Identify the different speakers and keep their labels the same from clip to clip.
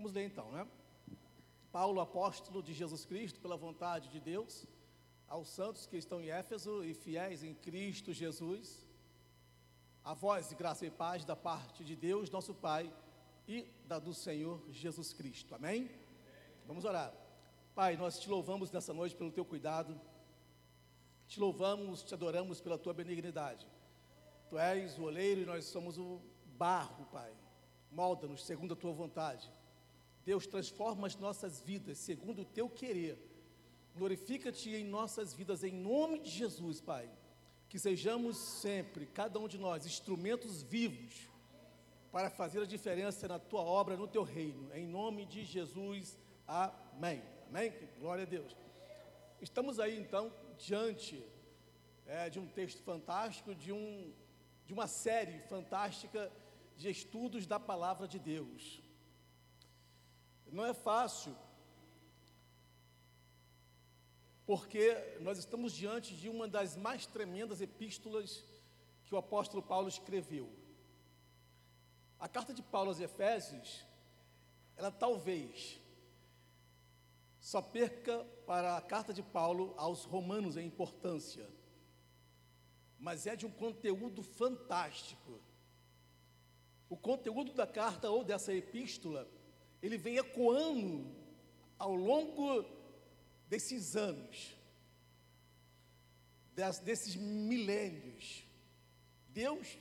Speaker 1: Vamos ler então, né? Paulo, apóstolo de Jesus Cristo, pela vontade de Deus, aos santos que estão em Éfeso e fiéis em Cristo Jesus, a voz de graça e paz da parte de Deus, nosso Pai, e da do Senhor Jesus Cristo. Amém? Vamos orar. Pai, nós te louvamos nessa noite pelo teu cuidado, te louvamos, te adoramos pela tua benignidade. Tu és o oleiro e nós somos o barro, Pai. Molda-nos segundo a tua vontade. Deus, transforma as nossas vidas segundo o teu querer. Glorifica-te em nossas vidas, em nome de Jesus, Pai. Que sejamos sempre, cada um de nós, instrumentos vivos para fazer a diferença na tua obra, no teu reino. Em nome de Jesus, amém. Amém? Glória a Deus. Estamos aí então diante é, de um texto fantástico, de, um, de uma série fantástica de estudos da palavra de Deus. Não é fácil, porque nós estamos diante de uma das mais tremendas epístolas que o apóstolo Paulo escreveu. A carta de Paulo aos Efésios, ela talvez só perca para a carta de Paulo aos Romanos em importância, mas é de um conteúdo fantástico. O conteúdo da carta ou dessa epístola, ele vem ecoando ao longo desses anos, desses milênios. Deus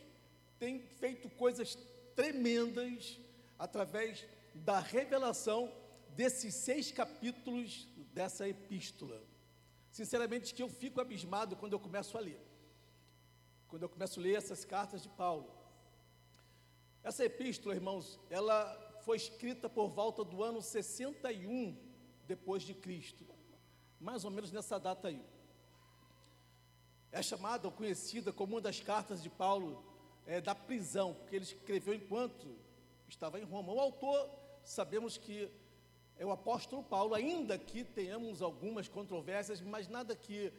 Speaker 1: tem feito coisas tremendas através da revelação desses seis capítulos dessa epístola. Sinceramente, que eu fico abismado quando eu começo a ler. Quando eu começo a ler essas cartas de Paulo. Essa epístola, irmãos, ela foi escrita por volta do ano 61 depois de Cristo. Mais ou menos nessa data aí. É chamada ou conhecida como uma das cartas de Paulo é, da prisão, porque ele escreveu enquanto estava em Roma. O autor, sabemos que é o apóstolo Paulo, ainda que tenhamos algumas controvérsias, mas nada que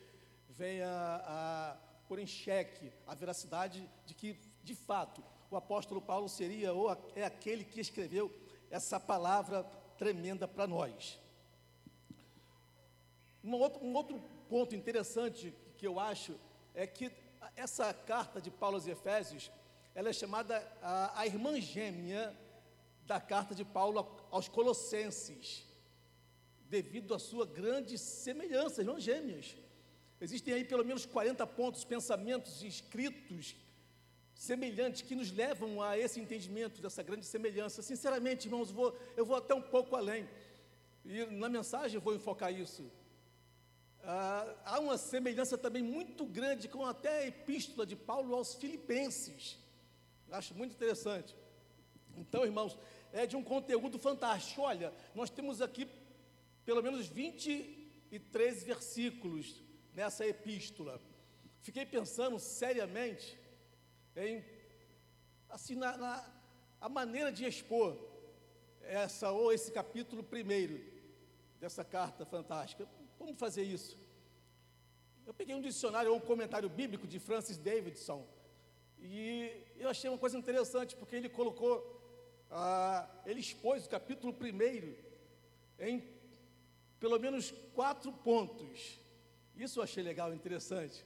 Speaker 1: venha a pôr em xeque a veracidade de que, de fato, o apóstolo Paulo seria ou é aquele que escreveu essa palavra tremenda para nós. Um outro, um outro ponto interessante que eu acho é que essa carta de Paulo aos Efésios, ela é chamada a, a irmã gêmea da carta de Paulo aos Colossenses, devido à sua grande semelhança, irmãos gêmeas. Existem aí pelo menos 40 pontos, pensamentos escritos semelhantes que nos levam a esse entendimento dessa grande semelhança. Sinceramente, irmãos, vou, eu vou até um pouco além. E na mensagem eu vou enfocar isso. Ah, há uma semelhança também muito grande com até a epístola de Paulo aos Filipenses. Acho muito interessante. Então, irmãos, é de um conteúdo fantástico. Olha, nós temos aqui pelo menos 23 versículos nessa epístola. Fiquei pensando seriamente em, assim, na, na a maneira de expor essa ou esse capítulo primeiro dessa carta fantástica. Como fazer isso? Eu peguei um dicionário ou um comentário bíblico de Francis Davidson e eu achei uma coisa interessante, porque ele colocou, ah, ele expôs o capítulo primeiro em pelo menos quatro pontos. Isso eu achei legal, interessante.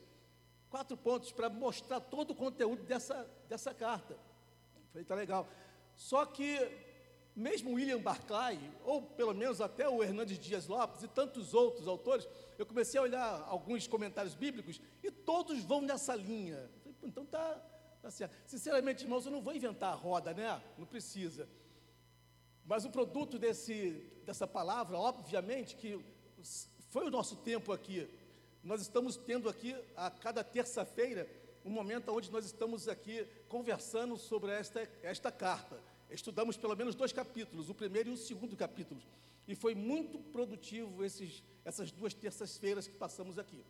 Speaker 1: Quatro pontos para mostrar todo o conteúdo dessa, dessa carta. Falei, tá legal. Só que, mesmo William Barclay, ou pelo menos até o Hernandes Dias Lopes e tantos outros autores, eu comecei a olhar alguns comentários bíblicos e todos vão nessa linha. Falei, então tá, Tá certo. Sinceramente, irmãos, eu não vou inventar a roda, né? Não precisa. Mas o produto desse, dessa palavra, obviamente, que foi o nosso tempo aqui. Nós estamos tendo aqui, a cada terça-feira, um momento onde nós estamos aqui conversando sobre esta, esta carta. Estudamos pelo menos dois capítulos, o primeiro e o segundo capítulo. E foi muito produtivo esses, essas duas terças-feiras que passamos aqui.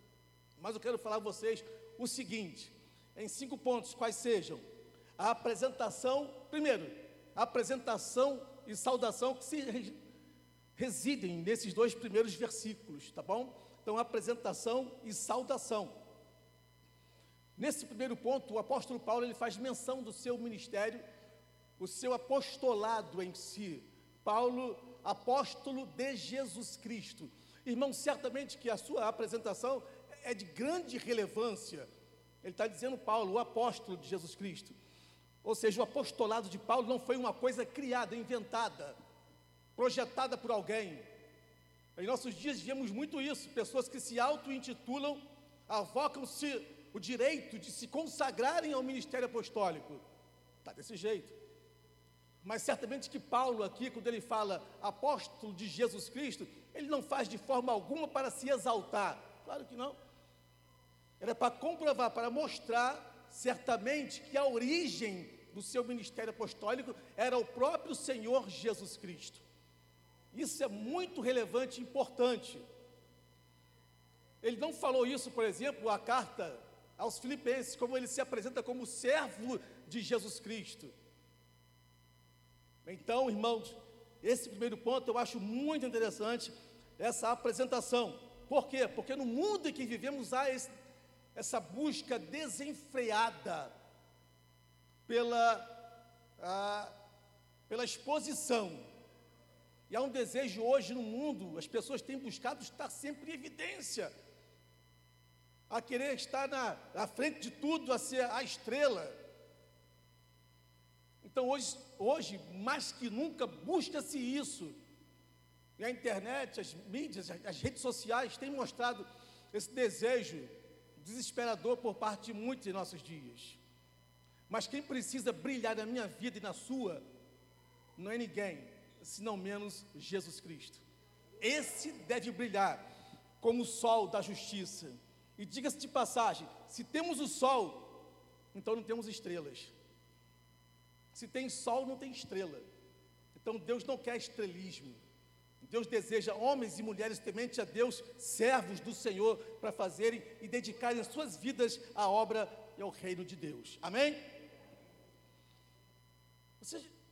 Speaker 1: Mas eu quero falar a vocês o seguinte: em cinco pontos, quais sejam? A apresentação, primeiro, a apresentação e saudação que se residem nesses dois primeiros versículos, tá bom? Então, apresentação e saudação. Nesse primeiro ponto, o apóstolo Paulo ele faz menção do seu ministério, o seu apostolado em si, Paulo, apóstolo de Jesus Cristo. Irmão, certamente que a sua apresentação é de grande relevância. Ele está dizendo, Paulo, o apóstolo de Jesus Cristo. Ou seja, o apostolado de Paulo não foi uma coisa criada, inventada, projetada por alguém. Em nossos dias vemos muito isso, pessoas que se auto-intitulam, avocam-se o direito de se consagrarem ao ministério apostólico. Está desse jeito. Mas certamente que Paulo aqui, quando ele fala apóstolo de Jesus Cristo, ele não faz de forma alguma para se exaltar. Claro que não. Era para comprovar, para mostrar certamente que a origem do seu ministério apostólico era o próprio Senhor Jesus Cristo. Isso é muito relevante e importante. Ele não falou isso, por exemplo, a carta aos Filipenses, como ele se apresenta como servo de Jesus Cristo. Então, irmãos, esse primeiro ponto eu acho muito interessante, essa apresentação. Por quê? Porque no mundo em que vivemos há esse, essa busca desenfreada pela, a, pela exposição. E há um desejo hoje no mundo, as pessoas têm buscado estar sempre em evidência, a querer estar na, na frente de tudo, a ser a estrela. Então hoje, hoje mais que nunca, busca-se isso. E a internet, as mídias, as redes sociais têm mostrado esse desejo desesperador por parte de muitos em nossos dias. Mas quem precisa brilhar na minha vida e na sua, não é ninguém, senão menos Jesus Cristo. Esse deve brilhar como o sol da justiça. E diga-se de passagem: se temos o sol, então não temos estrelas. Se tem sol, não tem estrela. Então Deus não quer estrelismo. Deus deseja homens e mulheres tementes a Deus, servos do Senhor, para fazerem e dedicarem suas vidas à obra e ao reino de Deus. Amém?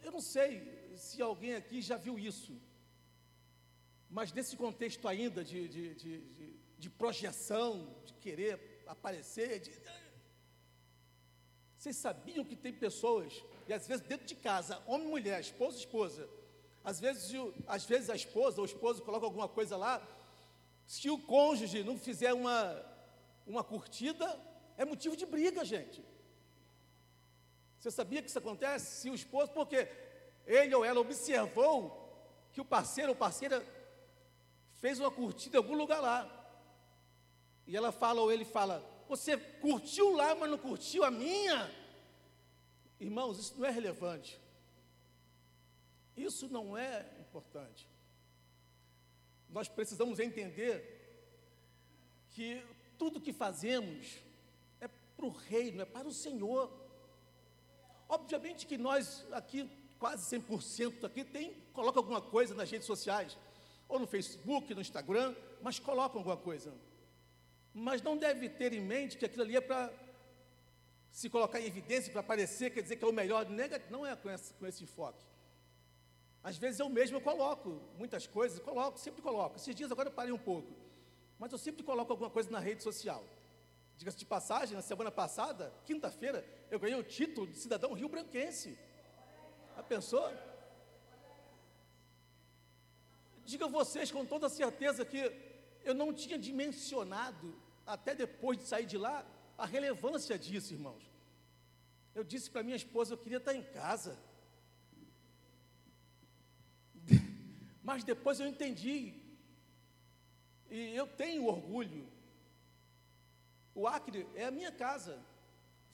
Speaker 1: Eu não sei se alguém aqui já viu isso, mas nesse contexto ainda de, de, de, de, projeção, de querer aparecer, de, vocês sabiam que tem pessoas, e às vezes dentro de casa, homem e mulher, esposo e esposa, às vezes, às vezes a esposa ou o esposo coloca alguma coisa lá, se o cônjuge não fizer uma, uma curtida, é motivo de briga, gente. Você sabia que isso acontece? Se o esposo, porque ele ou ela observou que o parceiro ou parceira fez uma curtida em algum lugar lá. E ela fala, ou ele fala, você curtiu lá, mas não curtiu a minha? Irmãos, isso não é relevante. Isso não é importante. Nós precisamos entender que tudo que fazemos é para o reino, é para o Senhor. Obviamente que nós aqui, quase 100% aqui, tem, coloca alguma coisa nas redes sociais, ou no Facebook, no Instagram, mas coloca alguma coisa. Mas não deve ter em mente que aquilo ali é para se colocar em evidência, para aparecer, quer dizer que é o melhor. Não é com esse, com esse enfoque. Às vezes eu mesmo coloco muitas coisas, coloco, sempre coloco. Esses dias agora eu parei um pouco. Mas eu sempre coloco alguma coisa na rede social. Diga-se de passagem, na semana passada, quinta-feira, eu ganhei o título de cidadão rio-branquense. A pessoa? Diga a vocês com toda certeza que eu não tinha dimensionado, até depois de sair de lá, a relevância disso, irmãos. Eu disse para minha esposa, eu queria estar em casa. Mas depois eu entendi. E eu tenho orgulho. O Acre é a minha casa.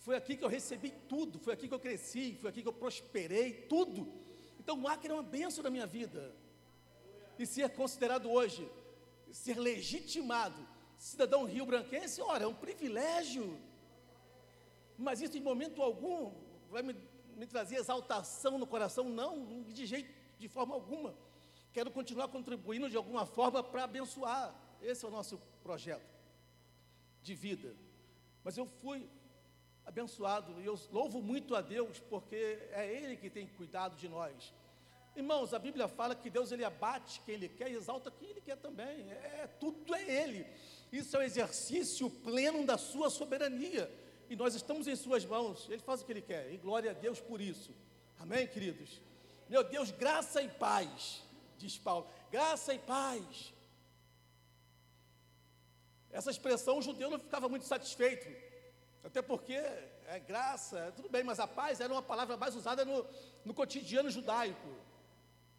Speaker 1: Foi aqui que eu recebi tudo, foi aqui que eu cresci, foi aqui que eu prosperei, tudo. Então o Acre é uma benção da minha vida. E ser considerado hoje, ser legitimado, cidadão rio-branquense, ora, é um privilégio. Mas isso em momento algum vai me, me trazer exaltação no coração, não, de jeito, de forma alguma. Quero continuar contribuindo de alguma forma para abençoar. Esse é o nosso projeto de vida. Mas eu fui abençoado e eu louvo muito a Deus porque é Ele que tem cuidado de nós. Irmãos, a Bíblia fala que Deus ele abate quem Ele quer e exalta quem Ele quer também. É, é tudo é Ele. Isso é o exercício pleno da Sua soberania. E nós estamos em Suas mãos. Ele faz o que Ele quer. E glória a Deus por isso. Amém, queridos? Meu Deus, graça e paz, diz Paulo, graça e paz. Essa expressão o judeu não ficava muito satisfeito, até porque é graça, tudo bem, mas a paz era uma palavra mais usada no, no cotidiano judaico.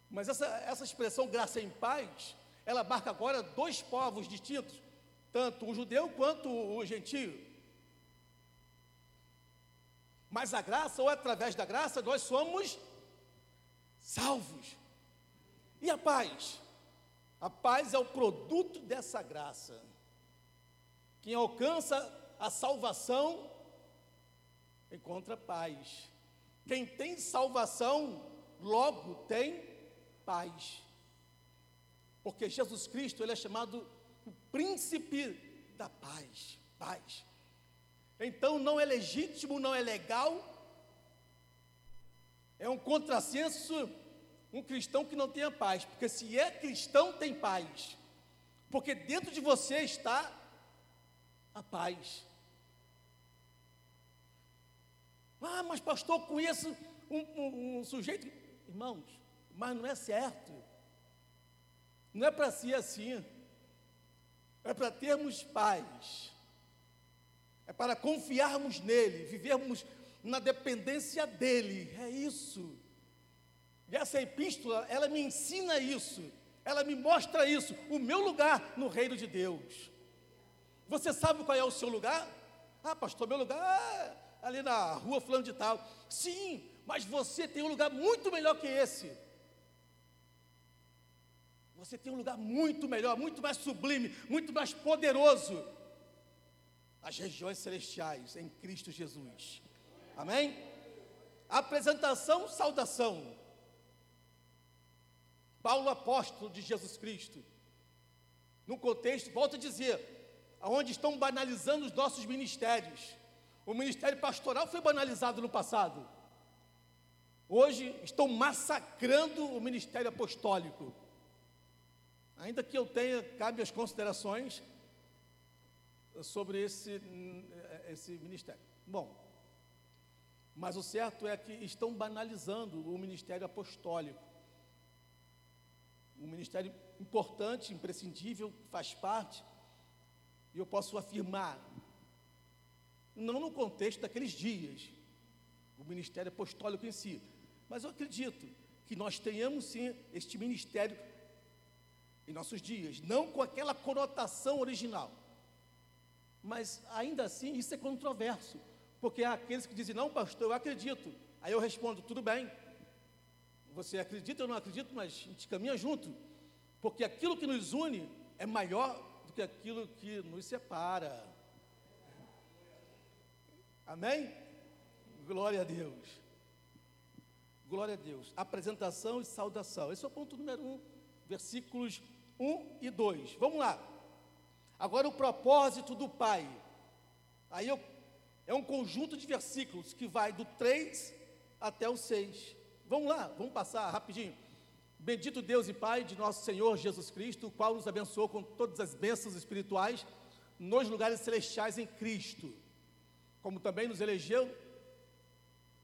Speaker 1: Mas essa, essa expressão graça em paz, ela abarca agora dois povos distintos, tanto o judeu quanto o gentio. Mas a graça, ou através da graça, nós somos salvos. E a paz? A paz é o produto dessa graça. Quem alcança a salvação encontra paz. Quem tem salvação, logo tem paz. Porque Jesus Cristo, ele é chamado o príncipe da paz. Paz. Então não é legítimo, não é legal. É um contrassenso um cristão que não tenha paz, porque se é cristão, tem paz. Porque dentro de você está a paz. Ah, mas pastor, conheço um, um, um sujeito. Irmãos, mas não é certo. Não é para ser assim. É para termos paz é para confiarmos nele, vivermos na dependência dele, é isso. E essa epístola, ela me ensina isso, ela me mostra isso, o meu lugar no reino de Deus. Você sabe qual é o seu lugar? Ah, pastor, meu lugar ali na rua fulano de tal. Sim, mas você tem um lugar muito melhor que esse. Você tem um lugar muito melhor, muito mais sublime, muito mais poderoso as regiões celestiais em Cristo Jesus. Amém? Apresentação, saudação. Paulo apóstolo de Jesus Cristo. No contexto, volto a dizer, aonde estão banalizando os nossos ministérios. O ministério pastoral foi banalizado no passado. Hoje estão massacrando o ministério apostólico. Ainda que eu tenha, cabe as considerações, sobre esse, esse ministério. Bom, mas o certo é que estão banalizando o ministério apostólico. Um ministério importante, imprescindível, faz parte, e eu posso afirmar, não no contexto daqueles dias, o ministério apostólico em si, mas eu acredito que nós tenhamos sim este ministério em nossos dias, não com aquela conotação original. Mas ainda assim isso é controverso, porque há aqueles que dizem, não, pastor, eu acredito. Aí eu respondo, tudo bem. Você acredita ou não acredita, mas a gente caminha junto, porque aquilo que nos une é maior do que aquilo que nos separa. Amém? Glória a Deus. Glória a Deus. Apresentação e saudação. Esse é o ponto número um, versículos 1 e 2. Vamos lá. Agora, o propósito do Pai. Aí eu, é um conjunto de versículos que vai do 3 até o 6. Vamos lá, vamos passar rapidinho. Bendito Deus e Pai de nosso Senhor Jesus Cristo, o qual nos abençoou com todas as bênçãos espirituais nos lugares celestiais em Cristo, como também nos elegeu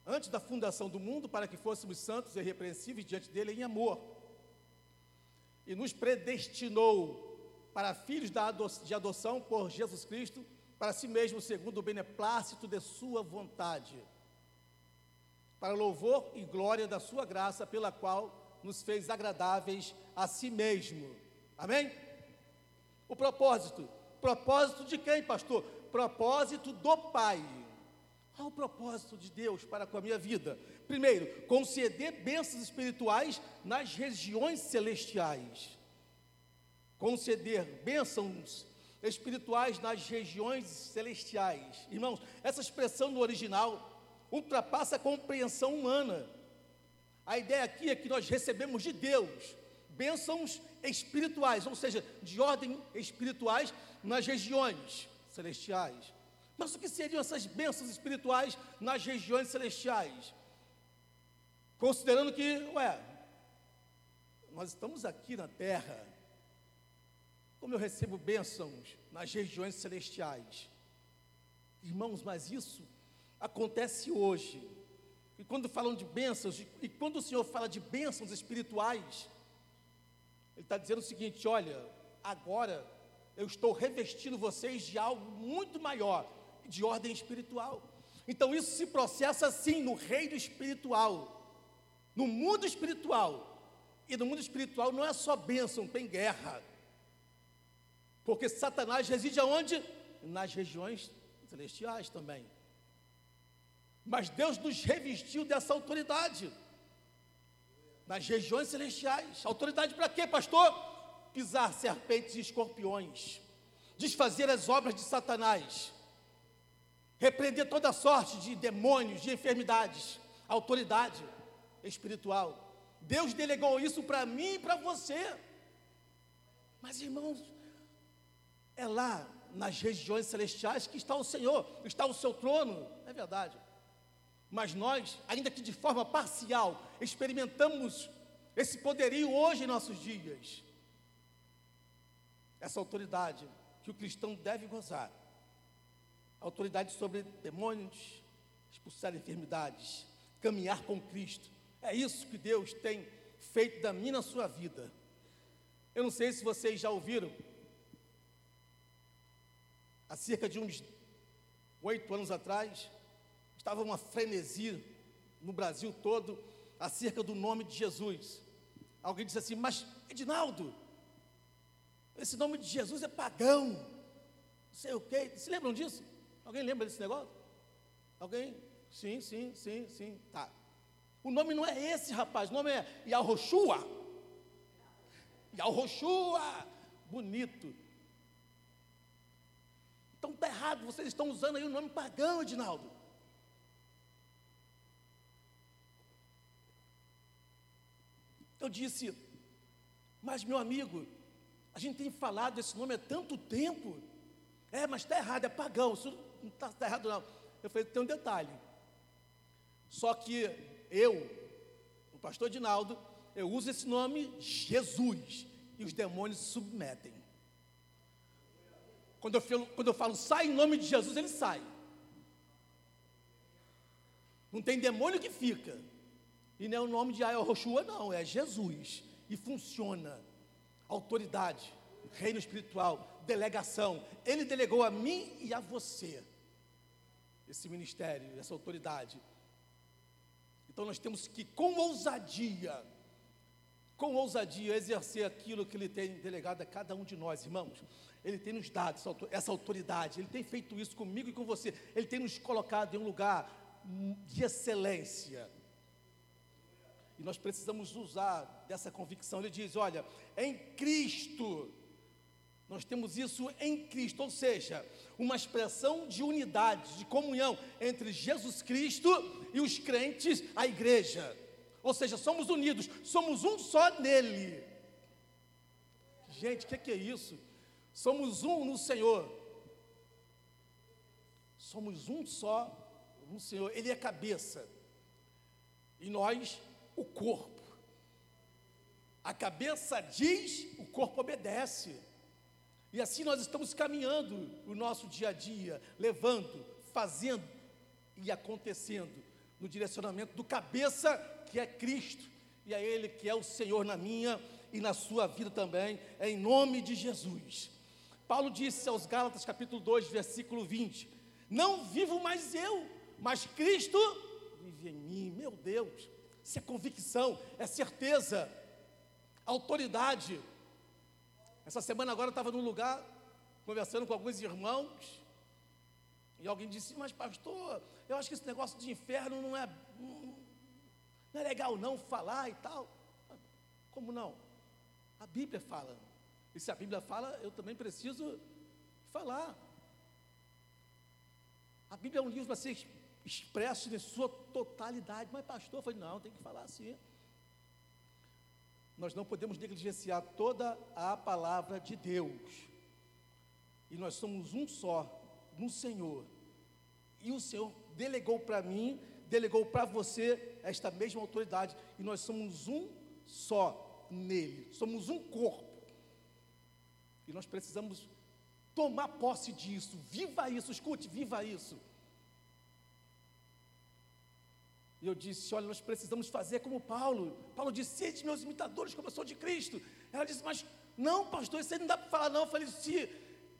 Speaker 1: antes da fundação do mundo para que fôssemos santos e irrepreensíveis diante dele em amor, e nos predestinou para filhos de adoção por Jesus Cristo, para si mesmo, segundo o beneplácito de Sua vontade, para louvor e glória da Sua graça, pela qual nos fez agradáveis a si mesmo. Amém? O propósito. Propósito de quem, pastor? Propósito do Pai. Qual o propósito de Deus para com a minha vida? Primeiro, conceder bênçãos espirituais nas regiões celestiais conceder bênçãos espirituais nas regiões celestiais. Irmãos, essa expressão no original ultrapassa a compreensão humana. A ideia aqui é que nós recebemos de Deus bênçãos espirituais, ou seja, de ordem espirituais nas regiões celestiais. Mas o que seriam essas bênçãos espirituais nas regiões celestiais? Considerando que, ué, nós estamos aqui na terra, como eu recebo bênçãos nas regiões celestiais. Irmãos, mas isso acontece hoje. E quando falam de bênçãos, e quando o Senhor fala de bênçãos espirituais, Ele está dizendo o seguinte: olha, agora eu estou revestindo vocês de algo muito maior, de ordem espiritual. Então isso se processa assim no reino espiritual, no mundo espiritual. E no mundo espiritual não é só bênção, tem guerra. Porque Satanás reside aonde? Nas regiões celestiais também. Mas Deus nos revestiu dessa autoridade. Nas regiões celestiais. Autoridade para quê, pastor? Pisar serpentes e escorpiões. Desfazer as obras de Satanás. Repreender toda sorte de demônios, de enfermidades. Autoridade espiritual. Deus delegou isso para mim e para você. Mas, irmãos, é lá nas regiões celestiais que está o Senhor, está o seu trono, é verdade. Mas nós, ainda que de forma parcial, experimentamos esse poderio hoje em nossos dias. Essa autoridade que o cristão deve gozar. Autoridade sobre demônios, expulsar enfermidades, caminhar com Cristo. É isso que Deus tem feito da minha na sua vida. Eu não sei se vocês já ouviram, há cerca de uns oito anos atrás, estava uma frenesi no Brasil todo acerca do nome de Jesus. Alguém disse assim, mas Edinaldo, esse nome de Jesus é pagão, não sei o quê. Se lembram disso? Alguém lembra desse negócio? Alguém? Sim, sim, sim, sim. Tá. O nome não é esse, rapaz, o nome é Yahoshua. Yahoshua, bonito. Então está errado, vocês estão usando aí o nome pagão, Edinaldo. Eu disse, mas meu amigo, a gente tem falado esse nome há tanto tempo. É, mas está errado, é pagão, isso não está tá errado não. Eu falei, tem um detalhe. Só que eu, o pastor Dinaldo, eu uso esse nome Jesus, e os demônios se submetem. Quando eu, falo, quando eu falo sai em nome de Jesus, ele sai. Não tem demônio que fica. E não é o nome de Ayahuasca, não, é Jesus. E funciona. Autoridade, reino espiritual, delegação. Ele delegou a mim e a você esse ministério, essa autoridade. Então nós temos que, com ousadia, com ousadia, exercer aquilo que Ele tem delegado a cada um de nós, irmãos. Ele tem nos dado essa autoridade, Ele tem feito isso comigo e com você. Ele tem nos colocado em um lugar de excelência. E nós precisamos usar dessa convicção. Ele diz: olha, em Cristo, nós temos isso em Cristo, ou seja, uma expressão de unidade, de comunhão entre Jesus Cristo e os crentes, a igreja. Ou seja, somos unidos, somos um só nele. Gente, o que, que é isso? Somos um no Senhor. Somos um só no Senhor. Ele é cabeça. E nós o corpo. A cabeça diz, o corpo obedece. E assim nós estamos caminhando o nosso dia a dia, levando, fazendo e acontecendo no direcionamento do cabeça que é Cristo, e é Ele que é o Senhor na minha e na sua vida também, é em nome de Jesus. Paulo disse aos Gálatas, capítulo 2, versículo 20: Não vivo mais eu, mas Cristo vive em mim, meu Deus. Isso é convicção, é certeza, autoridade. Essa semana agora eu estava num lugar, conversando com alguns irmãos, e alguém disse, mas pastor, eu acho que esse negócio de inferno não é, não é legal não falar e tal. Como não? A Bíblia fala. E se a Bíblia fala, eu também preciso falar. A Bíblia é um livro para ser expresso em sua totalidade. Mas, pastor, eu falei, não, tem que falar assim. Nós não podemos negligenciar toda a palavra de Deus. E nós somos um só, no Senhor. E o Senhor delegou para mim, delegou para você esta mesma autoridade. E nós somos um só nele. Somos um corpo. E nós precisamos tomar posse disso. Viva isso, escute, viva isso. E eu disse: Olha, nós precisamos fazer como Paulo. Paulo disse: Sede meus imitadores, como eu sou de Cristo. Ela disse: Mas não, pastor, isso aí não dá para falar, não. Eu falei: Se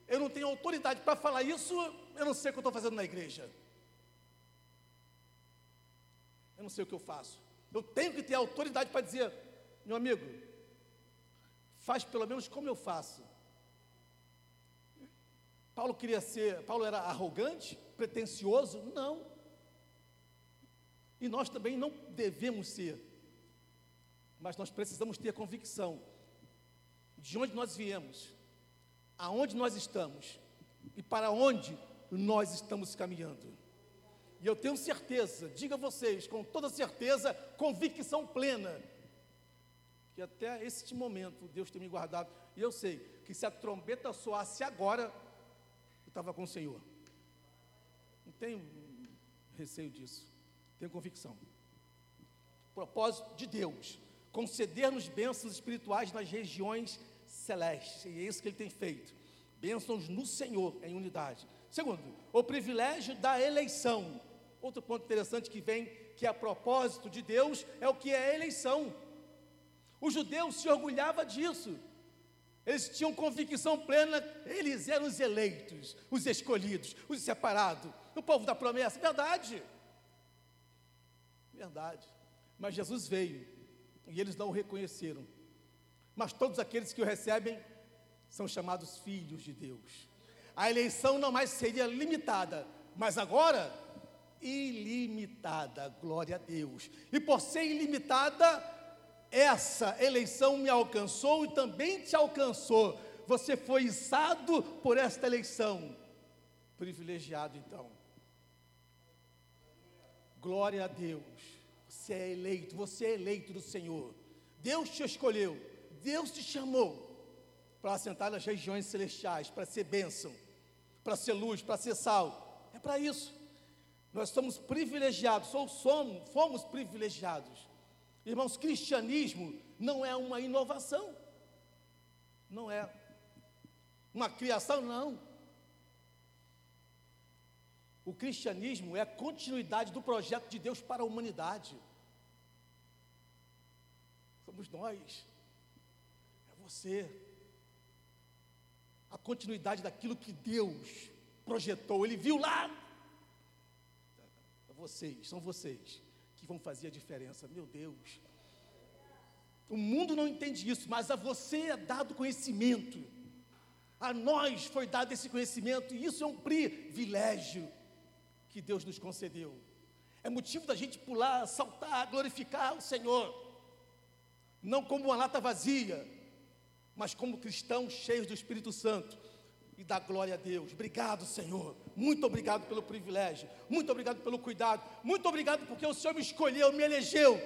Speaker 1: eu não tenho autoridade para falar isso, eu não sei o que eu estou fazendo na igreja. Eu não sei o que eu faço. Eu tenho que ter autoridade para dizer: Meu amigo, faz pelo menos como eu faço. Paulo queria ser, Paulo era arrogante, pretensioso? Não. E nós também não devemos ser. Mas nós precisamos ter convicção de onde nós viemos, aonde nós estamos e para onde nós estamos caminhando. E eu tenho certeza, diga a vocês com toda certeza, convicção plena, que até este momento Deus tem me guardado. E eu sei que se a trombeta soasse agora, eu estava com o Senhor. Não tenho receio disso, tenho convicção. Propósito de Deus, conceder-nos bênçãos espirituais nas regiões celestes, e é isso que Ele tem feito. Bênçãos no Senhor, em unidade. Segundo, o privilégio da eleição. Outro ponto interessante que vem, que é a propósito de Deus, é o que é a eleição. Os judeus se orgulhavam disso. Eles tinham convicção plena, eles eram os eleitos, os escolhidos, os separados, o povo da promessa. Verdade. Verdade. Mas Jesus veio e eles não o reconheceram. Mas todos aqueles que o recebem são chamados filhos de Deus. A eleição não mais seria limitada, mas agora ilimitada. Glória a Deus. E por ser ilimitada, essa eleição me alcançou e também te alcançou. Você foi içado por esta eleição. Privilegiado então. Glória a Deus. Você é eleito, você é eleito do Senhor. Deus te escolheu, Deus te chamou para assentar nas regiões celestiais, para ser bênção, para ser luz, para ser sal. É para isso. Nós somos privilegiados, ou somos, fomos privilegiados Irmãos, cristianismo não é uma inovação, não é uma criação, não. O cristianismo é a continuidade do projeto de Deus para a humanidade. Somos nós, é você. A continuidade daquilo que Deus projetou, Ele viu lá. É vocês, são vocês que vão fazer a diferença. Meu Deus. O mundo não entende isso, mas a você é dado conhecimento. A nós foi dado esse conhecimento, e isso é um privilégio que Deus nos concedeu. É motivo da gente pular, saltar, glorificar o Senhor. Não como uma lata vazia, mas como cristãos cheios do Espírito Santo e da glória a Deus. Obrigado, Senhor. Muito obrigado pelo privilégio. Muito obrigado pelo cuidado. Muito obrigado porque o Senhor me escolheu, me elegeu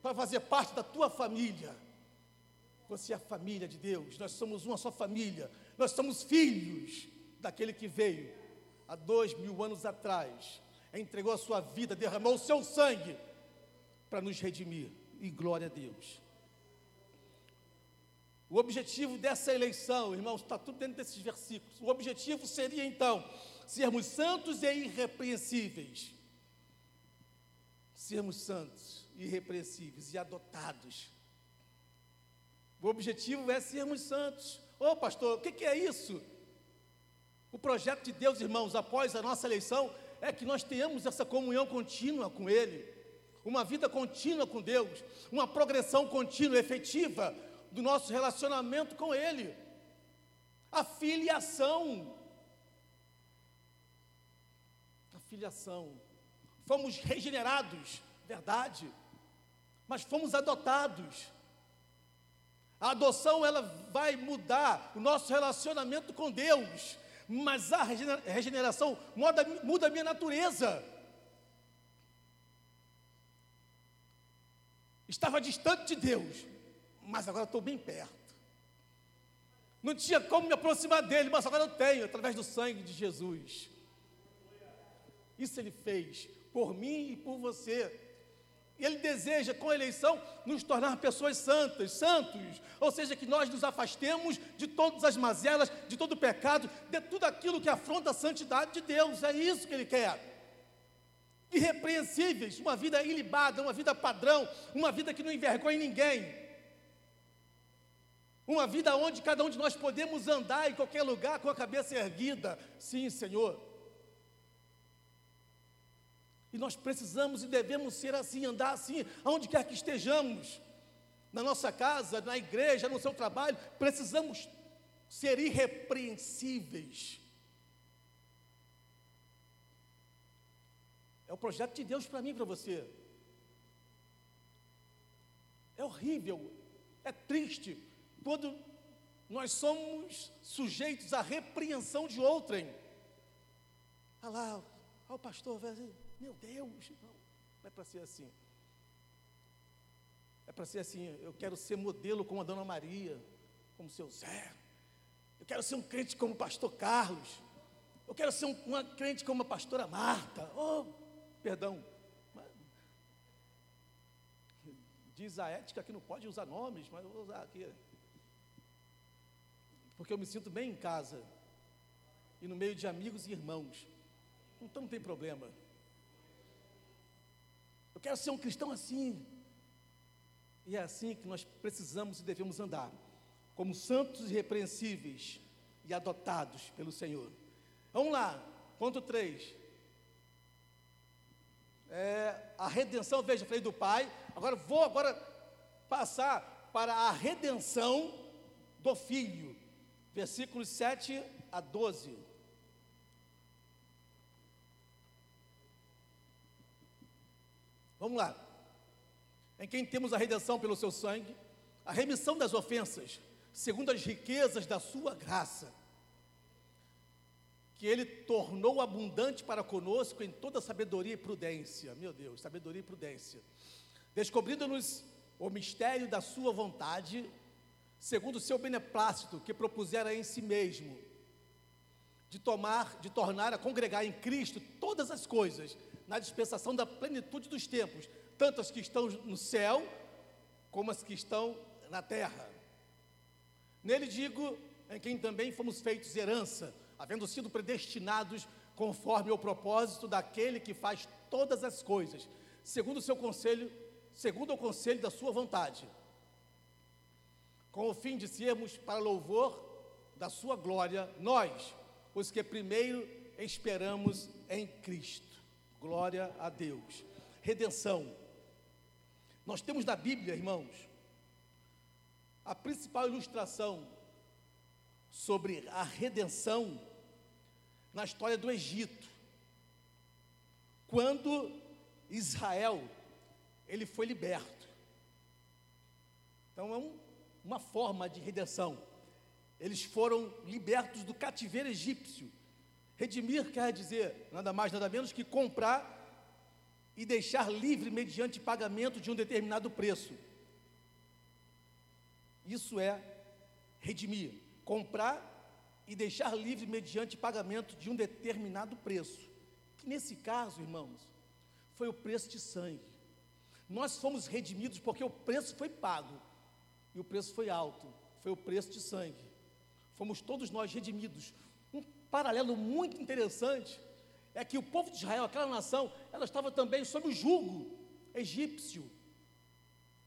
Speaker 1: para fazer parte da tua família. Você é a família de Deus. Nós somos uma só família. Nós somos filhos daquele que veio há dois mil anos atrás, entregou a sua vida, derramou o seu sangue para nos redimir. E glória a Deus. O objetivo dessa eleição, irmãos, está tudo dentro desses versículos. O objetivo seria então sermos santos e irrepreensíveis. Sermos santos, irrepreensíveis e adotados. O objetivo é sermos santos. Ô oh, pastor, o que, que é isso? O projeto de Deus, irmãos, após a nossa eleição, é que nós tenhamos essa comunhão contínua com Ele, uma vida contínua com Deus, uma progressão contínua, efetiva, do nosso relacionamento com Ele. A filiação. A filiação. Fomos regenerados, verdade, mas fomos adotados. A adoção ela vai mudar o nosso relacionamento com Deus, mas a regeneração muda, muda a minha natureza. Estava distante de Deus, mas agora estou bem perto. Não tinha como me aproximar dele, mas agora eu tenho, através do sangue de Jesus. Isso ele fez por mim e por você. Ele deseja, com a eleição, nos tornar pessoas santas, santos, ou seja, que nós nos afastemos de todas as mazelas, de todo o pecado, de tudo aquilo que afronta a santidade de Deus. É isso que ele quer. irrepreensíveis, uma vida ilibada, uma vida padrão, uma vida que não envergonha ninguém. Uma vida onde cada um de nós podemos andar em qualquer lugar com a cabeça erguida. Sim, Senhor. E nós precisamos e devemos ser assim, andar assim, aonde quer que estejamos. Na nossa casa, na igreja, no seu trabalho, precisamos ser irrepreensíveis. É o projeto de Deus para mim e para você. É horrível, é triste quando nós somos sujeitos à repreensão de outrem. Ah lá, olha o pastor, meu Deus, não, não é para ser assim. É para ser assim, eu quero ser modelo como a Dona Maria, como o seu Zé. Eu quero ser um crente como o pastor Carlos. Eu quero ser um, uma crente como a pastora Marta. Oh, Perdão. Diz a ética que não pode usar nomes, mas eu vou usar aqui. Porque eu me sinto bem em casa. E no meio de amigos e irmãos. Então não tem problema. Eu quero ser um cristão assim. E é assim que nós precisamos e devemos andar, como santos irrepreensíveis e adotados pelo Senhor. Vamos lá, ponto 3 é, a redenção, veja, falei do Pai, agora vou agora passar para a redenção do Filho, versículos 7 a 12. Vamos lá. Em quem temos a redenção pelo seu sangue, a remissão das ofensas, segundo as riquezas da sua graça que ele tornou abundante para conosco em toda sabedoria e prudência. Meu Deus, sabedoria e prudência. Descobrindo-nos o mistério da sua vontade, segundo o seu beneplácito que propusera em si mesmo, de tomar, de tornar a congregar em Cristo todas as coisas, na dispensação da plenitude dos tempos, tanto as que estão no céu, como as que estão na terra. Nele digo, em quem também fomos feitos herança, havendo sido predestinados conforme o propósito daquele que faz todas as coisas, segundo o seu conselho, segundo o conselho da sua vontade, com o fim de sermos para louvor da sua glória, nós, os que primeiro esperamos em Cristo. Glória a Deus. Redenção. Nós temos na Bíblia, irmãos, a principal ilustração sobre a redenção na história do Egito. Quando Israel ele foi liberto. Então é um, uma forma de redenção. Eles foram libertos do cativeiro egípcio. Redimir quer dizer nada mais, nada menos que comprar e deixar livre mediante pagamento de um determinado preço. Isso é redimir, comprar e deixar livre mediante pagamento de um determinado preço. Que nesse caso, irmãos, foi o preço de sangue. Nós fomos redimidos porque o preço foi pago. E o preço foi alto, foi o preço de sangue. Fomos todos nós redimidos. Paralelo muito interessante é que o povo de Israel, aquela nação, ela estava também sob o jugo egípcio.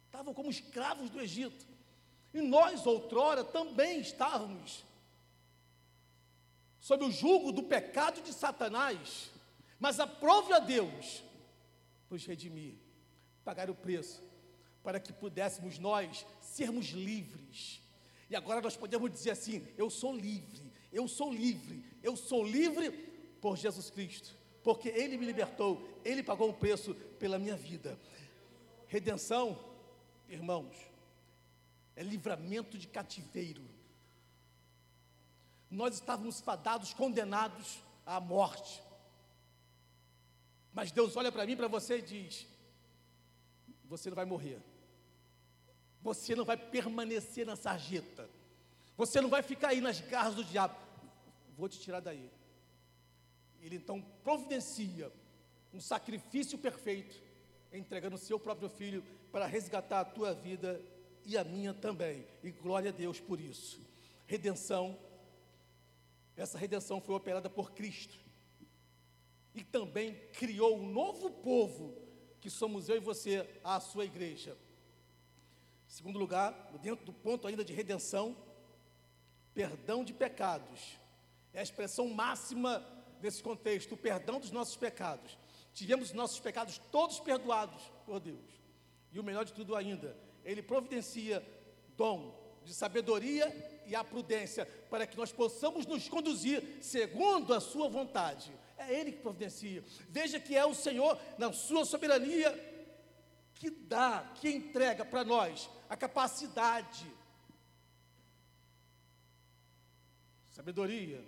Speaker 1: Estavam como escravos do Egito. E nós, outrora, também estávamos sob o jugo do pecado de Satanás, mas aprove a Deus nos redimir, pagar o preço, para que pudéssemos nós sermos livres. E agora nós podemos dizer assim: eu sou livre, eu sou livre, eu sou livre por Jesus Cristo, porque Ele me libertou, Ele pagou um preço pela minha vida. Redenção, irmãos, é livramento de cativeiro nós estávamos fadados, condenados à morte. Mas Deus olha para mim, para você e diz: Você não vai morrer. Você não vai permanecer na sarjeta. Você não vai ficar aí nas garras do diabo. Vou te tirar daí. Ele então providencia um sacrifício perfeito, entregando o seu próprio filho para resgatar a tua vida e a minha também. E glória a Deus por isso. Redenção essa redenção foi operada por Cristo. e também criou um novo povo, que somos eu e você, a sua igreja. Segundo lugar, dentro do ponto ainda de redenção, perdão de pecados. É a expressão máxima desse contexto, o perdão dos nossos pecados. Tivemos os nossos pecados todos perdoados por Deus. E o melhor de tudo ainda, Ele providencia dom de sabedoria e a prudência para que nós possamos nos conduzir segundo a Sua vontade. É Ele que providencia. Veja que é o Senhor, na Sua soberania, que dá, que entrega para nós a capacidade, sabedoria,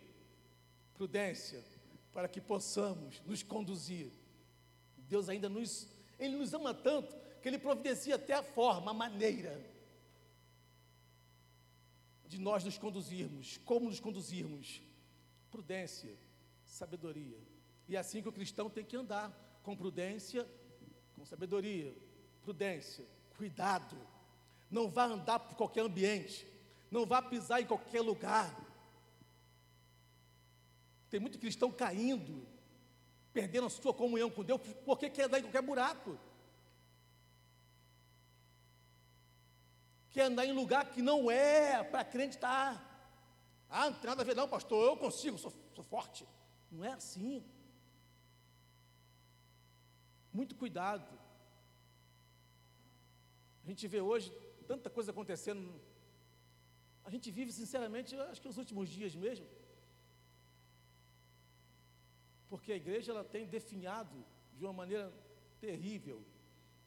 Speaker 1: prudência, para que possamos nos conduzir. Deus ainda nos, Ele nos ama tanto que Ele providencia até a forma, a maneira de nós nos conduzirmos, como nos conduzirmos. Prudência, sabedoria. E é assim que o cristão tem que andar, com prudência, com sabedoria, prudência, cuidado não vá andar por qualquer ambiente, não vá pisar em qualquer lugar. Tem muito cristão caindo, perdendo a sua comunhão com Deus, porque quer andar em qualquer buraco. Quer andar em lugar que não é para crente estar. Ah, não tem nada a ver, não, pastor, eu consigo, sou, sou forte. Não é assim. Muito cuidado. A gente vê hoje tanta coisa acontecendo. A gente vive, sinceramente, acho que os últimos dias mesmo. Porque a igreja ela tem definhado de uma maneira terrível.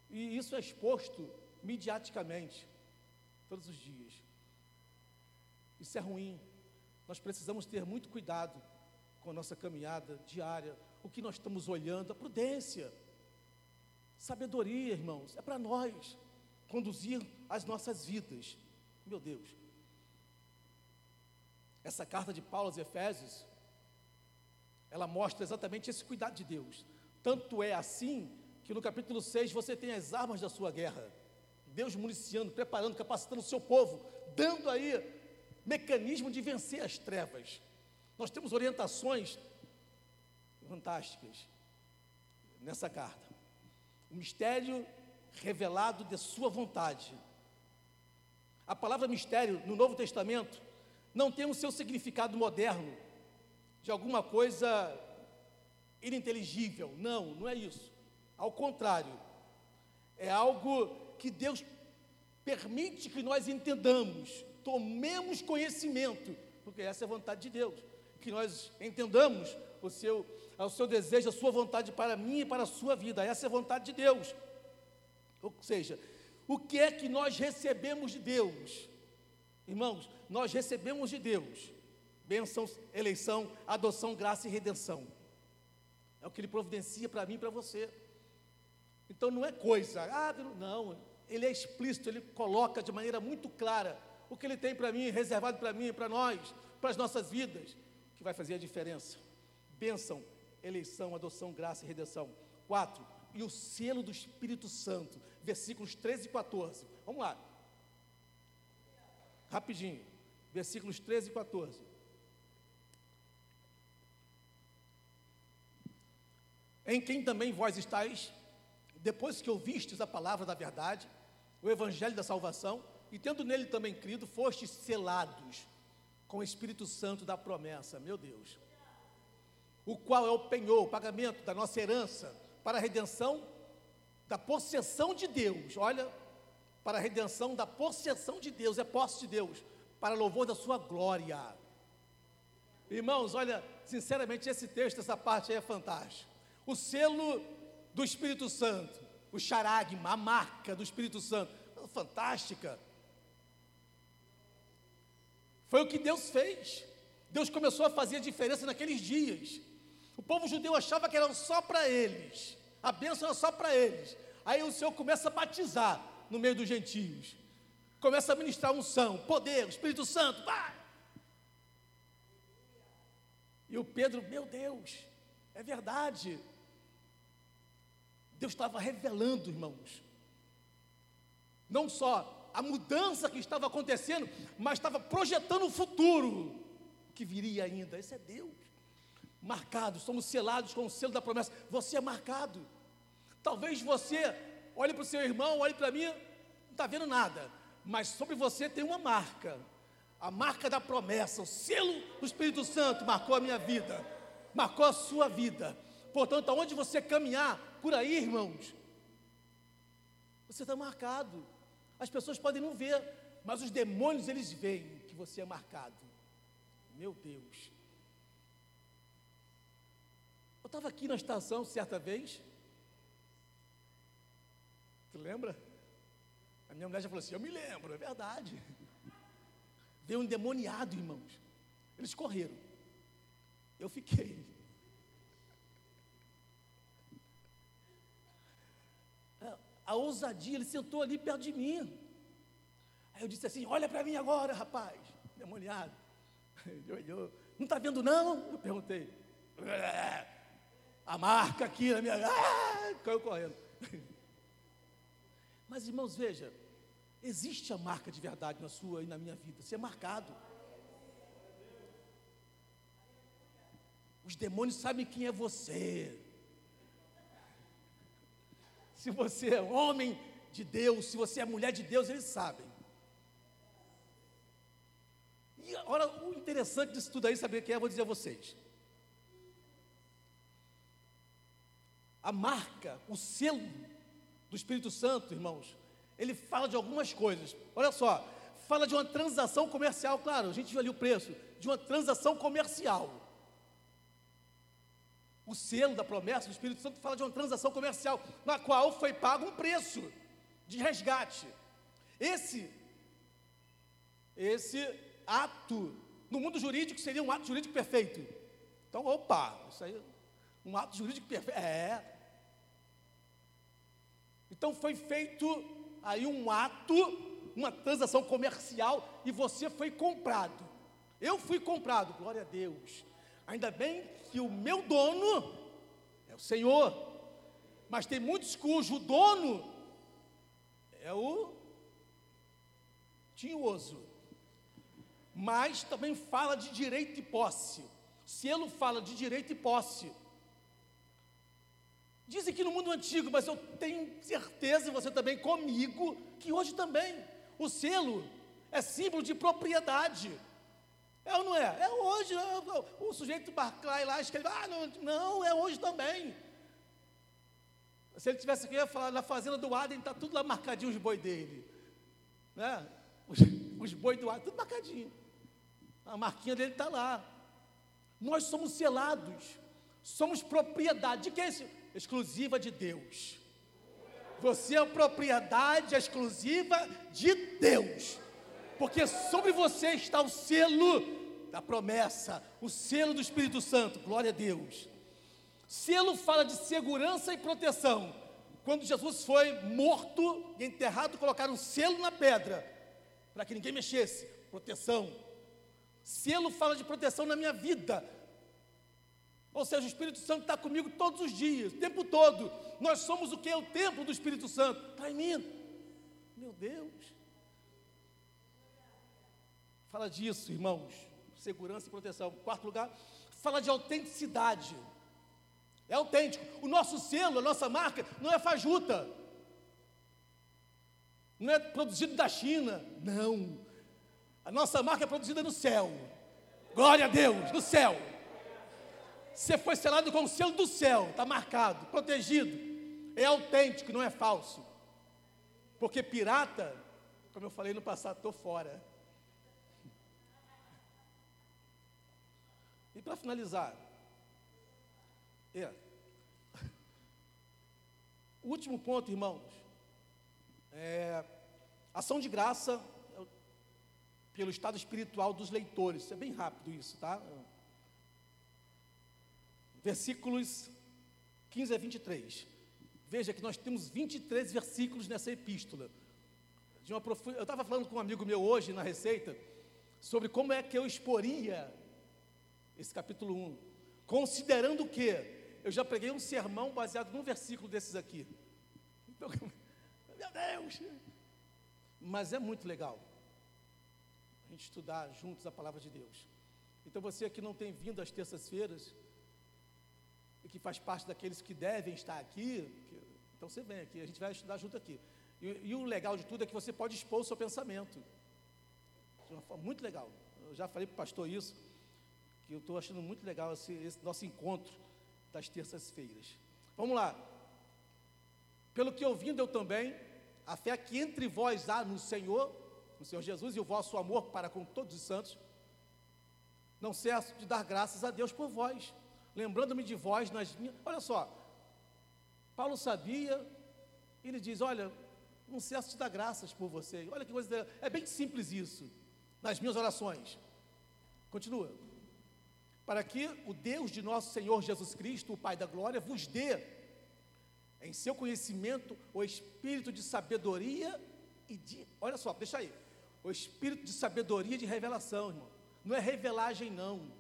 Speaker 1: E isso é exposto mediaticamente, todos os dias. Isso é ruim. Nós precisamos ter muito cuidado com a nossa caminhada diária, o que nós estamos olhando, a prudência, sabedoria, irmãos, é para nós conduzir as nossas vidas. Meu Deus. Essa carta de Paulo aos Efésios, ela mostra exatamente esse cuidado de Deus. Tanto é assim que no capítulo 6 você tem as armas da sua guerra. Deus municiando, preparando, capacitando o seu povo, dando aí mecanismo de vencer as trevas. Nós temos orientações fantásticas nessa carta. O mistério revelado de Sua vontade. A palavra mistério no Novo Testamento não tem o seu significado moderno, de alguma coisa ininteligível. Não, não é isso. Ao contrário, é algo que Deus permite que nós entendamos, tomemos conhecimento, porque essa é a vontade de Deus, que nós entendamos o seu, o seu desejo, a sua vontade para mim e para a sua vida. Essa é a vontade de Deus. Ou seja, o que é que nós recebemos de Deus? Irmãos, nós recebemos de Deus bênçãos, eleição, adoção, graça e redenção. É o que Ele providencia para mim e para você. Então não é coisa, ah, não, Ele é explícito, Ele coloca de maneira muito clara o que Ele tem para mim, reservado para mim, para nós, para as nossas vidas, que vai fazer a diferença. Bênção, eleição, adoção, graça e redenção. Quatro, e o selo do Espírito Santo, versículos 13 e 14. Vamos lá. Rapidinho. Versículos 13 e 14. Em quem também vós estáis, depois que ouvistes a palavra da verdade, o evangelho da salvação, e tendo nele também crido, fostes selados com o Espírito Santo da promessa, meu Deus, o qual é o penhor, o pagamento da nossa herança para a redenção da possessão de Deus. Olha, para a redenção da possessão de Deus, é posse de Deus, para louvor da sua glória. Irmãos, olha, sinceramente, esse texto, essa parte aí é fantástica. O selo do Espírito Santo, o charagma, a marca do Espírito Santo, fantástica. Foi o que Deus fez. Deus começou a fazer a diferença naqueles dias. O povo judeu achava que era só para eles. A bênção é só para eles. Aí o Senhor começa a batizar no meio dos gentios. Começa a ministrar unção, poder, Espírito Santo, vai! E o Pedro, meu Deus, é verdade. Deus estava revelando, irmãos, não só a mudança que estava acontecendo, mas estava projetando o futuro que viria ainda. Esse é Deus. marcados, somos selados com o selo da promessa. Você é marcado. Talvez você olhe para o seu irmão, olhe para mim, não está vendo nada, mas sobre você tem uma marca, a marca da promessa, o selo do Espírito Santo marcou a minha vida, marcou a sua vida. Portanto, aonde você caminhar por aí, irmãos, você está marcado. As pessoas podem não ver, mas os demônios eles veem que você é marcado. Meu Deus. Eu estava aqui na estação certa vez. Tu lembra? A minha mulher já falou assim: Eu me lembro, é verdade. Veio um demoniado, irmãos. Eles correram. Eu fiquei. A ousadia, ele sentou ali perto de mim. Aí eu disse assim: Olha para mim agora, rapaz. Demoniado. Ele olhou. Não está vendo, não? Eu perguntei. A marca aqui na minha. Ah, caiu correndo. Mas, irmãos, veja, existe a marca de verdade na sua e na minha vida. Você é marcado. Os demônios sabem quem é você. Se você é homem de Deus, se você é mulher de Deus, eles sabem. E olha o interessante disso tudo aí, saber quem é, vou dizer a vocês. A marca, o selo do Espírito Santo, irmãos, ele fala de algumas coisas. Olha só, fala de uma transação comercial, claro, a gente viu ali o preço, de uma transação comercial. O selo da promessa do Espírito Santo fala de uma transação comercial, na qual foi pago um preço de resgate. Esse, esse ato, no mundo jurídico, seria um ato jurídico perfeito. Então, opa, isso aí, um ato jurídico perfeito. É, então foi feito aí um ato, uma transação comercial e você foi comprado. Eu fui comprado, glória a Deus. Ainda bem que o meu dono é o Senhor. Mas tem muitos cujo dono é o tinhoso. Mas também fala de direito e posse. Selo fala de direito e posse. Dizem que no mundo antigo, mas eu tenho certeza, você também comigo, que hoje também o selo é símbolo de propriedade. É ou não é? É hoje. É, o sujeito Barclay lá escreve, ah, não, não, é hoje também. Se ele tivesse aqui, ia falar, na fazenda do Adem, está tudo lá marcadinho os boi dele. Né? Os, os boi do Adem, tudo marcadinho. A marquinha dele está lá. Nós somos selados, somos propriedade. De quem é esse? exclusiva de Deus. Você é propriedade exclusiva de Deus. Porque sobre você está o selo da promessa, o selo do Espírito Santo. Glória a Deus. Selo fala de segurança e proteção. Quando Jesus foi morto e enterrado, colocaram um selo na pedra para que ninguém mexesse. Proteção. Selo fala de proteção na minha vida. Ou seja, o Espírito Santo está comigo todos os dias, o tempo todo. Nós somos o que? O templo do Espírito Santo. Está em mim. Meu Deus. Fala disso, irmãos. Segurança e proteção. Quarto lugar, fala de autenticidade. É autêntico. O nosso selo, a nossa marca, não é fajuta. Não é produzido da China. Não. A nossa marca é produzida no céu. Glória a Deus, no céu. Você foi selado com o selo do céu, está marcado, protegido. É autêntico, não é falso. Porque pirata, como eu falei no passado, estou fora. Para finalizar, é, o último ponto, irmãos, é ação de graça pelo estado espiritual dos leitores. É bem rápido isso, tá? versículos 15 a 23. Veja que nós temos 23 versículos nessa epístola. Prof... Eu estava falando com um amigo meu hoje na receita sobre como é que eu exporia esse capítulo 1, considerando que eu já preguei um sermão baseado num versículo desses aqui. Então, meu Deus! Mas é muito legal a gente estudar juntos a palavra de Deus. Então você que não tem vindo às terças-feiras, e que faz parte daqueles que devem estar aqui, que, então você vem aqui, a gente vai estudar junto aqui. E, e, o legal de tudo é que você pode expor o seu pensamento. Muito legal. Eu já falei para o pastor isso, que eu estou achando muito legal esse, esse nosso encontro das terças-feiras. Vamos lá. Pelo que ouvindo eu também, a fé que entre vós há no Senhor, no Senhor Jesus, e o vosso amor para com todos os santos, não cesso de dar graças a Deus por vós, lembrando-me de vós nas minhas. Olha só, Paulo sabia, ele diz: Olha, não cesso de dar graças por vocês. Olha que coisa, é bem simples isso, nas minhas orações. Continua. Para que o Deus de nosso Senhor Jesus Cristo, o Pai da glória, vos dê, em seu conhecimento, o espírito de sabedoria e de. Olha só, deixa aí. O espírito de sabedoria e de revelação, irmão. Não é revelagem, não.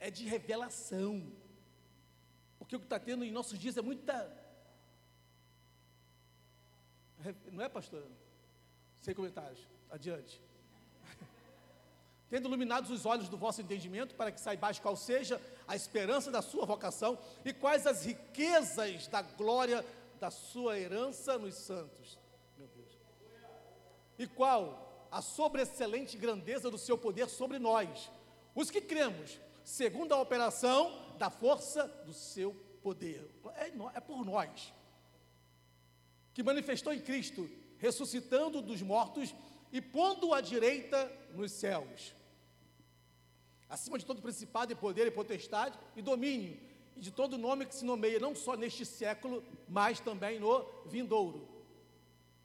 Speaker 1: É de revelação. Porque o que está tendo em nossos dias é muita. Não é, pastor? Sem comentários. Adiante. Tendo iluminados os olhos do vosso entendimento, para que saibais qual seja a esperança da sua vocação e quais as riquezas da glória da sua herança nos santos. Meu Deus. E qual a sobreexcelente grandeza do seu poder sobre nós, os que cremos, segundo a operação da força do seu poder. É, é por nós, que manifestou em Cristo, ressuscitando dos mortos e pondo à direita nos céus, acima de todo principado e poder e potestade e domínio, e de todo nome que se nomeia, não só neste século, mas também no vindouro.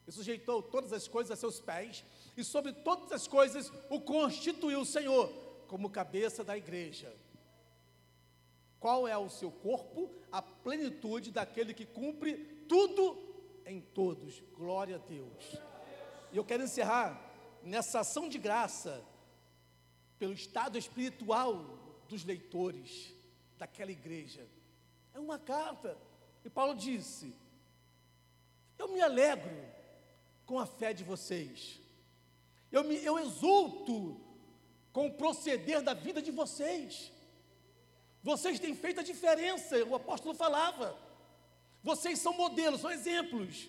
Speaker 1: E sujeitou todas as coisas a seus pés, e sobre todas as coisas o constituiu o Senhor como cabeça da igreja. Qual é o seu corpo? A plenitude daquele que cumpre tudo em todos. Glória a Deus. E eu quero encerrar nessa ação de graça, pelo estado espiritual dos leitores daquela igreja. É uma carta. E Paulo disse: Eu me alegro com a fé de vocês eu, me, eu exulto com o proceder da vida de vocês. Vocês têm feito a diferença, o apóstolo falava. Vocês são modelos, são exemplos.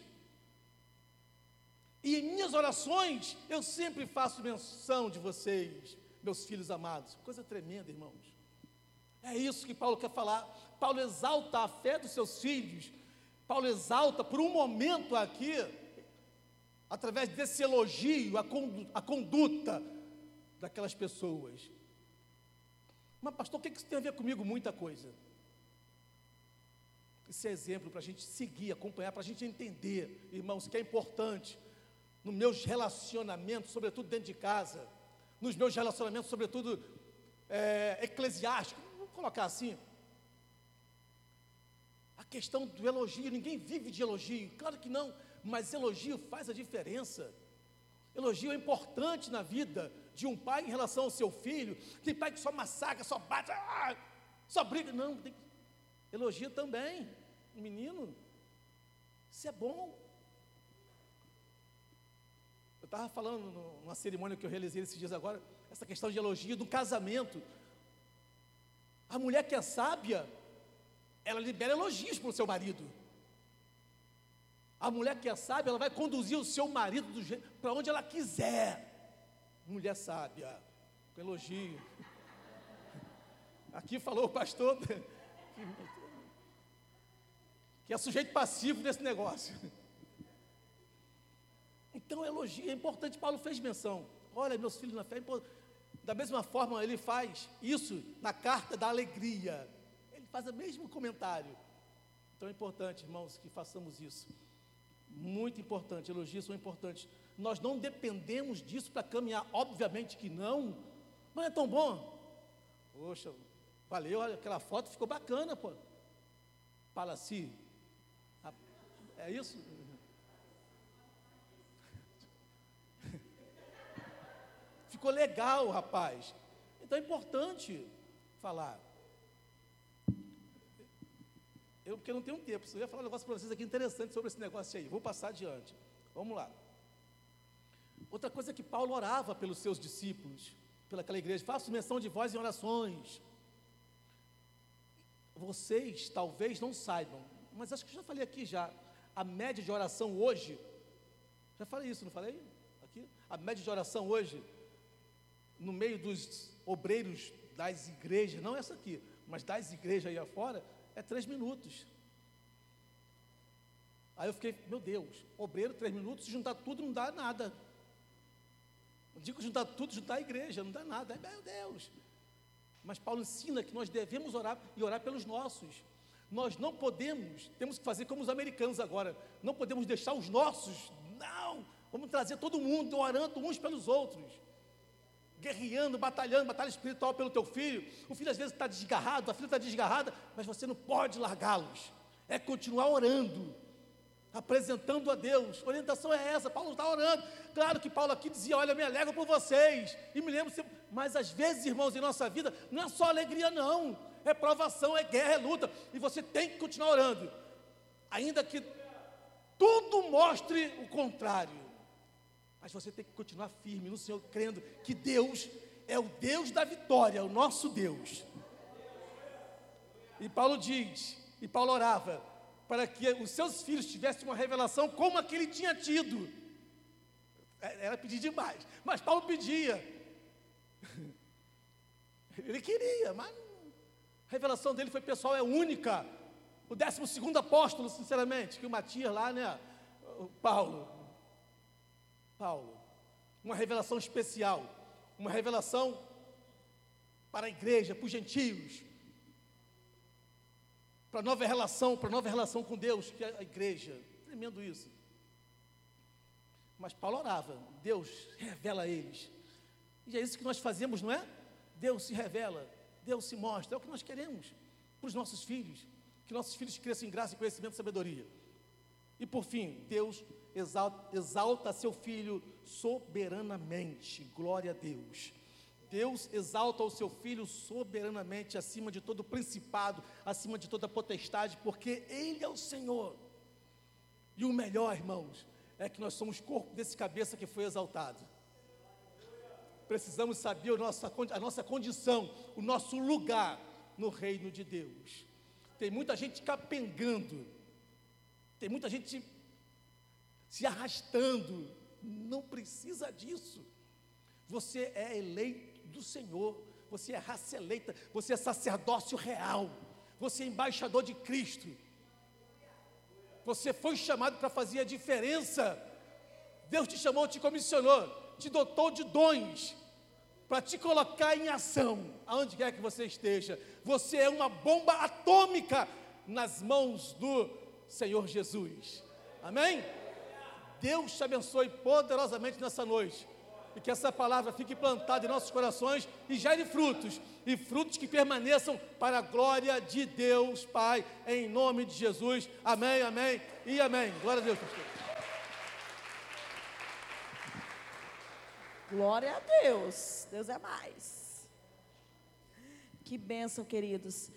Speaker 1: E em minhas orações, eu sempre faço menção de vocês, meus filhos amados. Coisa tremenda, irmãos. É isso que Paulo quer falar. Paulo exalta a fé dos seus filhos. Paulo exalta por um momento aqui através desse elogio, a conduta daquelas pessoas. Mas, pastor, o que isso tem a ver comigo? Muita coisa. Esse é exemplo para a gente seguir, acompanhar, para a gente entender, irmãos, que é importante nos meus relacionamentos, sobretudo dentro de casa, nos meus relacionamentos, sobretudo é, eclesiásticos, vamos colocar assim. A questão do elogio, ninguém vive de elogio, claro que não mas elogio faz a diferença. Elogio é importante na vida de um pai em relação ao seu filho. Tem pai que só massacra, só bate, ah, só briga. Não, tem... elogio também. Menino, isso é bom. Eu estava falando numa cerimônia que eu realizei esses dias agora, essa questão de elogio do casamento. A mulher que é sábia, ela libera elogios para o seu marido. A mulher que é sábia, ela vai conduzir o seu marido para onde ela quiser. Mulher sábia, com elogio. Aqui falou o pastor que é sujeito passivo desse negócio. Então, elogio é importante. Paulo fez menção. Olha, meus filhos na fé, da mesma forma, ele faz isso na carta da alegria. Ele faz o mesmo comentário. Então é importante, irmãos, que façamos isso. Muito importante, elogios são importantes. Nós não dependemos disso para caminhar, obviamente que não. Não é tão bom. Poxa, valeu, olha, aquela foto ficou bacana, pô. Assim. É isso? Ficou legal, rapaz. Então é importante falar. Eu, porque não tenho tempo, eu ia falar um negócio para vocês aqui interessante sobre esse negócio aí. Vou passar adiante. Vamos lá. Outra coisa é que Paulo orava pelos seus discípulos, pelaquela igreja. Faço menção de voz em orações. vocês talvez não saibam, mas acho que já falei aqui já, a média de oração hoje, já falei isso, não falei? Aqui? A média de oração hoje, no meio dos obreiros das igrejas, não essa aqui, mas das igrejas aí afora, é três minutos. Aí eu fiquei, meu Deus, obreiro, três minutos, juntar tudo não dá nada. Eu digo juntar tudo, juntar a igreja, não dá nada. Meu Deus. Mas Paulo ensina que nós devemos orar e orar pelos nossos. Nós não podemos, temos que fazer como os americanos agora, não podemos deixar os nossos, não, vamos trazer todo mundo orando uns pelos outros, guerreando, batalhando, batalha espiritual pelo teu filho. O filho às vezes está desgarrado, a filha está desgarrada, mas você não pode largá-los, é continuar orando, apresentando a Deus. A orientação é essa, Paulo está orando. Claro que Paulo aqui dizia: Olha, me alegro por vocês, e me lembro, mas às vezes, irmãos, em nossa vida, não é só alegria, não, é provação, é guerra, é luta, e você tem que continuar orando, ainda que tudo mostre o contrário, mas você tem que continuar firme no Senhor, crendo que Deus é o Deus da vitória, o nosso Deus. E Paulo diz, e Paulo orava, para que os seus filhos tivessem uma revelação como a que ele tinha tido. É, era pedir demais, mas Paulo pedia. Ele queria, mas a revelação dele foi pessoal, é única. O décimo segundo apóstolo, sinceramente, que o Matias lá, né? O Paulo. Paulo. Uma revelação especial. Uma revelação para a igreja, para os gentios para nova relação, para nova relação com Deus, que é a igreja. Tremendo isso. Mas Paulo orava, Deus revela a eles. E é isso que nós fazemos, não é? Deus se revela, Deus se mostra, é o que nós queremos para os nossos filhos, que nossos filhos cresçam em graça conhecimento e sabedoria. E por fim, Deus exalta, exalta seu filho soberanamente, glória a Deus. Deus exalta o seu filho soberanamente acima de todo principado, acima de toda potestade, porque Ele é o Senhor. E o melhor, irmãos, é que nós somos corpo desse cabeça que foi exaltado. Precisamos saber a nossa, a nossa condição, o nosso lugar no reino de Deus. Tem muita gente capengando, tem muita gente se arrastando, não precisa disso. Você é eleito do Senhor, você é raça eleita, você é sacerdócio real, você é embaixador de Cristo. Você foi chamado para fazer a diferença. Deus te chamou, te comissionou, te dotou de dons para te colocar em ação, aonde quer que você esteja. Você é uma bomba atômica nas mãos do Senhor Jesus. Amém? Deus te abençoe poderosamente nessa noite e que essa palavra fique plantada em nossos corações e gere frutos, e frutos que permaneçam para a glória de Deus, Pai, em nome de Jesus. Amém, amém e amém. Glória a Deus, pastor.
Speaker 2: Glória a Deus, Deus é mais. Que bênção, queridos.